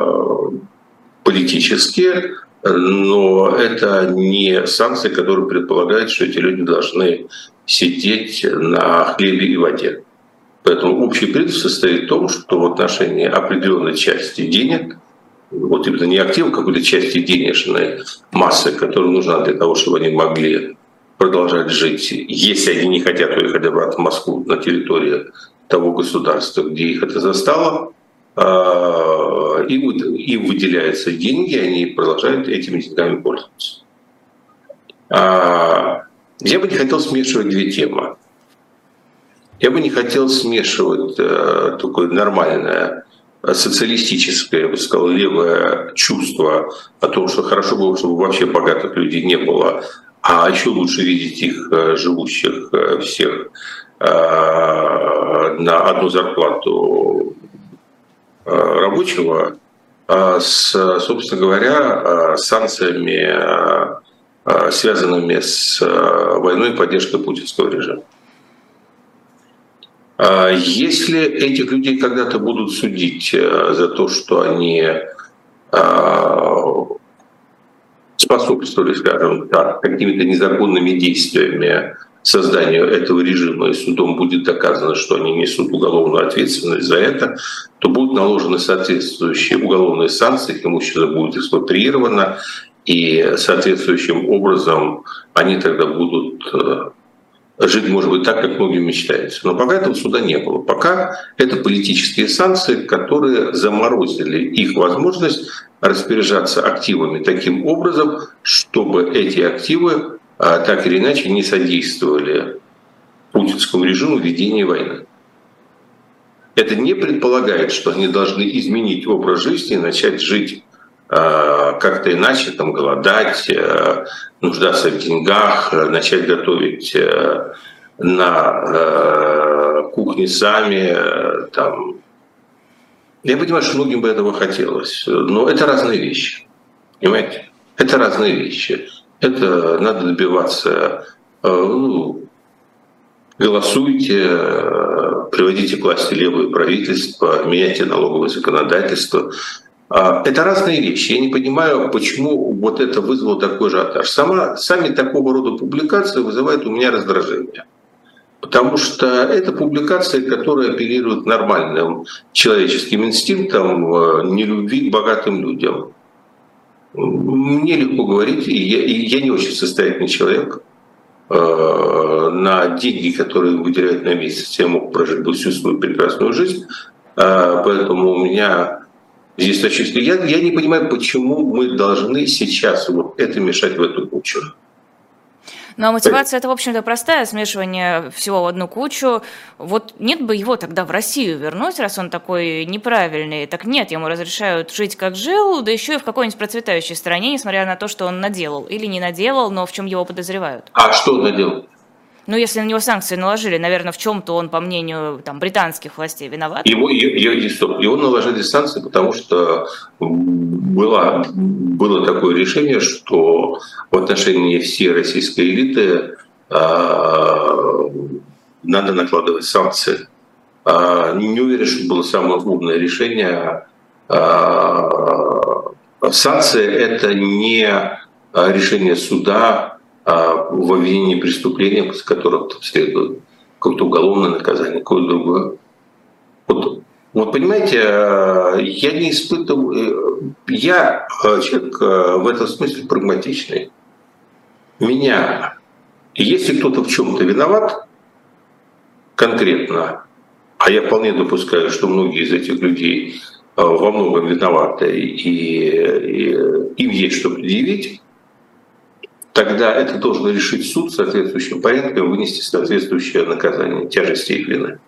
политические, но это не санкции, которые предполагают, что эти люди должны сидеть на хлебе и воде. Поэтому общий принцип состоит в том, что в отношении определенной части денег, вот именно не актива, какой-то части денежной массы, которая нужна для того, чтобы они могли продолжать жить, если они не хотят уехать обратно в Москву на территории того государства, где их это застало, а, им, им выделяются деньги, они продолжают этими деньгами пользоваться. А, я бы не хотел смешивать две темы. Я бы не хотел смешивать э, такое нормальное социалистическое, я бы сказал, левое чувство о том, что хорошо было, чтобы вообще богатых людей не было, а еще лучше видеть их э, живущих э, всех на одну зарплату Э, рабочего а с, собственно говоря, э, санкциями, э, связанными с войной и поддержкой путинского режима. Если этих людей когда-то будут судить за то, что они способствовали, скажем так, какими-то незаконными действиями созданию этого режима, и судом будет доказано, что они несут уголовную ответственность за это, то будут наложены соответствующие уголовные санкции, их имущество будет экспроприировано, и соответствующим образом они тогда будут э, жить, может быть, так, как многим мечтается. Но пока этого суда не было. Пока это политические санкции, которые заморозили их возможность распоряжаться активами таким образом, чтобы эти активы так или иначе не содействовали путинскому режиму ведения войны. Это не предполагает, что они должны изменить образ жизни, начать жить а, как-то иначе, там, голодать, а, нуждаться в деньгах, начать готовить на кухне сами. Там. Я понимаю, что многим бы этого хотелось, но это разные вещи. Понимаете? Это разные вещи. Это надо добиваться. Э, ну, голосуйте, э, приводите к власти левое правительство, меняйте налоговое законодательство. А, это разные вещи. Я не понимаю, почему вот это вызвало такой ажиотаж. Сама, сами такого рода публикации вызывают у меня раздражение. Потому что это публикации, которые апеллируют нормальным человеческим инстинктам э, нелюбви к богатым людям. Мне легко говорить, и я, и я не очень состоятельный человек. Э, на деньги, которые выделяют на месяц, я мог прожить бы всю свою прекрасную жизнь. Э, поэтому у меня здесь точно... Я, я не понимаю, почему мы должны сейчас вот это мешать в эту кучу. Ну а мотивация это, в общем-то, простая, смешивание всего в одну кучу. Вот нет бы его тогда в Россию вернуть, раз он такой неправильный. Так нет, ему разрешают жить как жил, да еще и в какой-нибудь процветающей стране, несмотря на то, что он наделал. Или не наделал, но в чем его подозревают. А что он наделал? Ну, если на него санкции наложили, наверное, в чем-то он, по мнению там, британских властей, виноват. Его, его, стоп, его наложили санкции, потому что было, было такое решение, что в отношении всей российской элиты э, надо накладывать санкции. Э, не уверен, что было самое умное решение. Э, санкции – это не решение суда в обвинении преступления, после которых там следует какое-то уголовное наказание, какое-то другое. Вот, вот понимаете, э, я не испытываю, э, я э, человек в этом смысле прагматичный. Меня, если кто-то в чем-то виноват, конкретно, а я вполне допускаю, что многие из этих людей во многом виноваты, и, и им есть что предъявить, тогда это должен решить суд соответствующим порядком, вынести соответствующее наказание, тяжести их вины.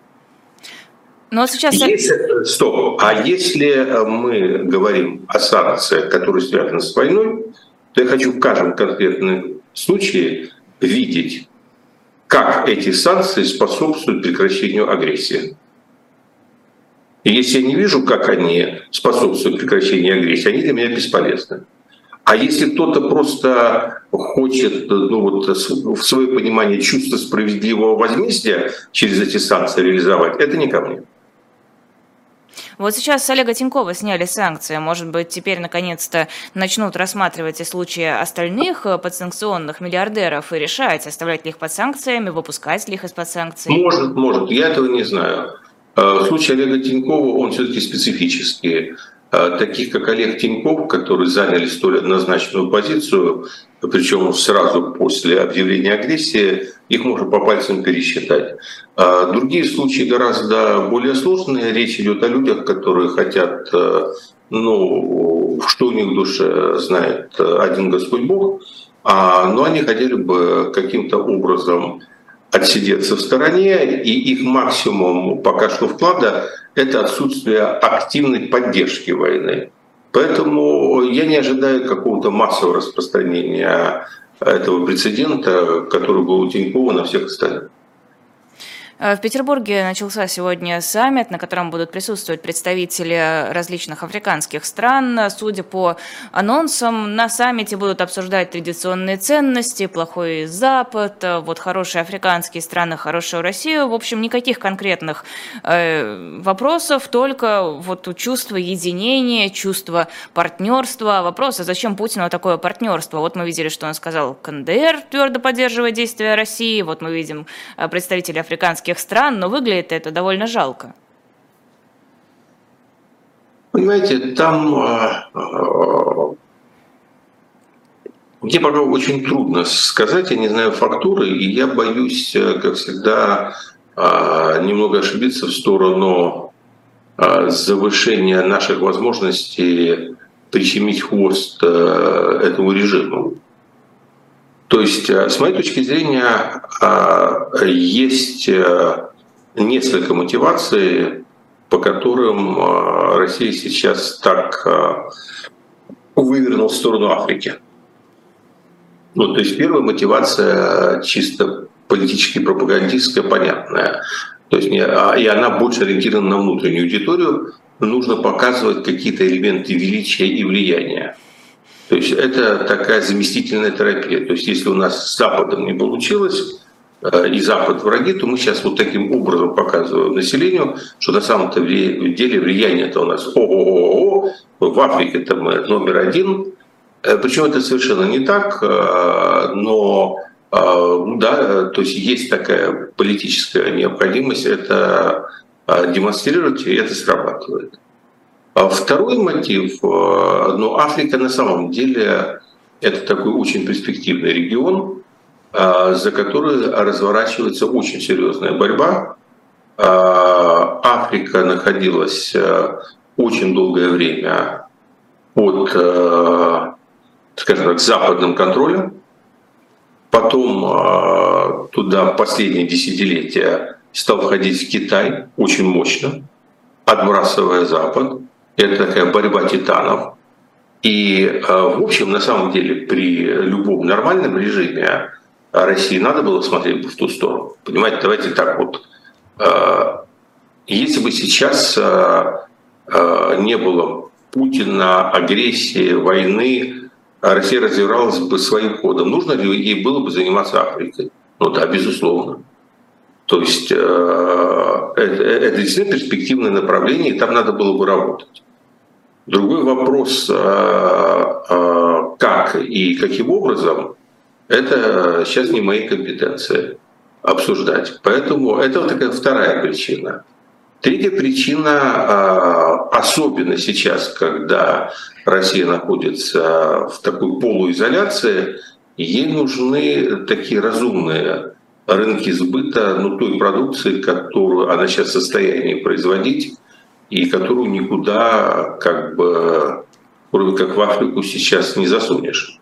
Но сейчас... Если, стоп. А если мы говорим о санкциях, которые связаны с войной, то я хочу в каждом конкретном случае видеть, как эти санкции способствуют прекращению агрессии. И если я не вижу, как они способствуют прекращению агрессии, они для меня бесполезны. А если кто-то просто хочет ну, вот, в свое понимание чувство справедливого возмездия через эти санкции реализовать, это не ко мне. Вот сейчас с Олега Тинькова сняли санкции. Может быть, теперь наконец-то начнут рассматривать и случаи остальных э, подсанкционных миллиардеров и решать, оставлять ли их под санкциями, выпускать ли их из-под санкций? Может, может. Я этого не знаю. Э, случай Олега Тинькова, он все-таки специфический. А, таких как Олег Тиньков, которые заняли столь однозначную позицию, причем сразу после объявления агрессии, их можно по пальцам пересчитать. А другие случаи гораздо более сложные. Речь идет о людях, которые хотят, э, ну, что у них в душе знает один Господь Бог, а, но они хотели бы каким-то образом отсидеться в стороне, и их максимум пока что вклада – это отсутствие активной поддержки войны. Поэтому я не ожидаю какого-то массового распространения этого прецедента, который был у Тинькова на всех остальных. Э, в Петербурге начался сегодня саммит, на котором будут присутствовать представители различных африканских стран. Судя по анонсам, на саммите будут обсуждать традиционные ценности, плохой Запад, э, вот хорошие африканские страны, хорошую Россию. В общем, никаких конкретных э, вопросов, только вот чувство единения, чувство партнерства. Вопрос, а зачем Путину такое партнерство? Вот мы видели, что он сказал, КНДР твердо поддерживает действия России, вот мы видим э, представителей африканских европейских стран, но выглядит это довольно жалко. Понимаете, там а, а, мне, пожалуй, очень трудно сказать, я не знаю фактуры, и я боюсь, э, как всегда, немного ошибиться в сторону завышения наших возможностей прищемить хвост э, этому режиму. То есть, э, с моей точки зрения, э, есть э, несколько мотиваций, по которым Россия сейчас так вывернула в сторону Африки. Ну, то есть первая мотивация чисто политически пропагандистская, понятная. То есть, а, и она больше ориентирована на внутреннюю аудиторию. Нужно показывать какие-то элементы величия и влияния. То есть это такая заместительная терапия. То есть если у нас с Западом не получилось, э, и Запад враги, то мы сейчас вот таким образом показываем населению, что на самом-то деле влияние это у нас ого-го-го, в Африке мы номер один. Э, Причем это совершенно не так, э, но ну да, то есть есть такая политическая необходимость это демонстрировать, и это срабатывает. А второй мотив, э, ну, Африка на самом деле это такой очень перспективный регион, э, за который разворачивается очень серьезная борьба. Э, Африка находилась очень долгое время под, скажем так, западным контролем. Потом туда последние десятилетия стал входить Китай очень мощно, отбрасывая Запад это такая борьба титанов. И, э, в общем, на самом деле, при любом нормальном режиме России надо было смотреть в ту сторону. Понимаете, давайте так вот. Э, если бы сейчас э, не было Путина, агрессии, войны, Россия развивалась бы своим ходом. Нужно ли ей было бы заниматься Африкой? Ну да, безусловно. То есть это, это действительно перспективное направление, и там надо было бы работать. Другой вопрос, а, а, как и каким образом, это сейчас не мои компетенции обсуждать. Поэтому это вот такая вторая причина. Третья причина, а, особенно сейчас, когда Россия находится в такой полуизоляции, ей нужны такие разумные рынки сбыта ну, той продукции, которую она сейчас в состоянии производить, и которую никуда, как бы, вроде как в Африку сейчас не засунешь.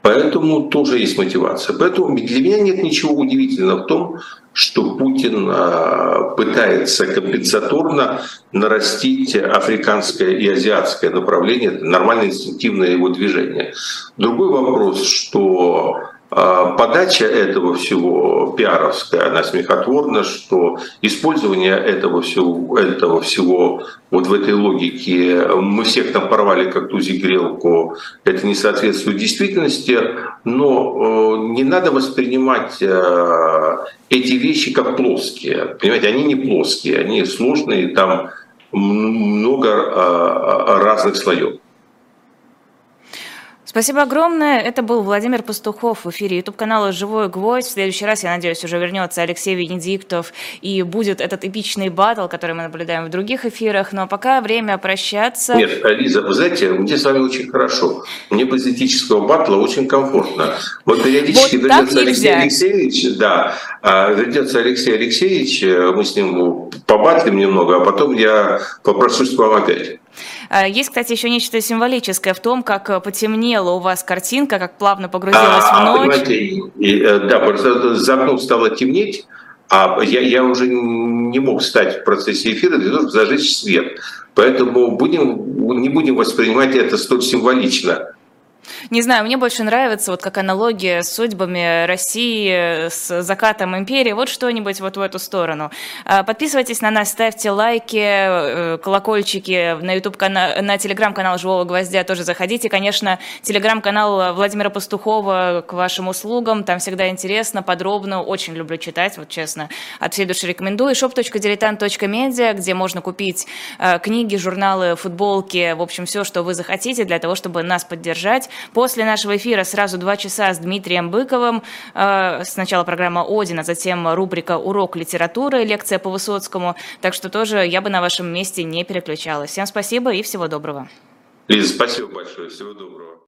Поэтому тоже есть мотивация. Поэтому для меня нет ничего удивительного в том, что Путин а, пытается компенсаторно нарастить африканское и азиатское направление, это нормальное инстинктивное его движение. Другой вопрос, что подача этого всего пиаровская, она смехотворна, что использование этого всего, этого всего вот в этой логике, мы всех там порвали как тузик грелку, это не соответствует действительности, но э, не надо воспринимать э, эти вещи как плоские. Понимаете, они не плоские, они сложные, там много э, разных слоев. Спасибо огромное. Это был Владимир Пастухов в эфире YouTube-канала «Живой гвоздь». В следующий раз, я надеюсь, уже вернется Алексей Венедиктов и будет этот эпичный батл, который мы наблюдаем в других эфирах. Но пока время прощаться. Нет, Лиза, вы знаете, мне с вами очень хорошо. Мне без этического батла очень комфортно. Вот периодически вот вернется Алексей Алексеевич, да, а вернется Алексей Алексеевич, мы с ним побатлим немного, а потом я попрошусь к вам опять. Э, есть, кстати, еще нечто символическое в том, как э, потемнело у вас картинка, как плавно погрузилась а, в ночь. Понимаете, и, э, да, просто за окном стало темнеть, а я, я уже не мог встать в процессе эфира для того, чтобы зажечь свет. Поэтому будем, не будем воспринимать это столь символично. Не знаю, мне больше нравится вот как аналогия с судьбами России, с закатом империи, вот что-нибудь вот в эту сторону. А, подписывайтесь на нас, ставьте лайки, э, колокольчики на YouTube канал, на телеграм-канал Живого Гвоздя тоже заходите. Конечно, телеграм-канал Владимира Пастухова к вашим услугам, там всегда интересно, подробно, очень люблю читать, вот честно, от всей души рекомендую. shop.diletant.media, где можно купить э, книги, журналы, футболки, в общем, все, что вы захотите для того, чтобы нас поддержать. После нашего эфира сразу два часа с Дмитрием Быковым. Э, сначала программа «Один», а затем рубрика «Урок литературы», лекция по Высоцкому. Так что тоже я бы на вашем месте не переключалась. Всем спасибо и всего доброго. Лиза, спасибо большое. Всего доброго.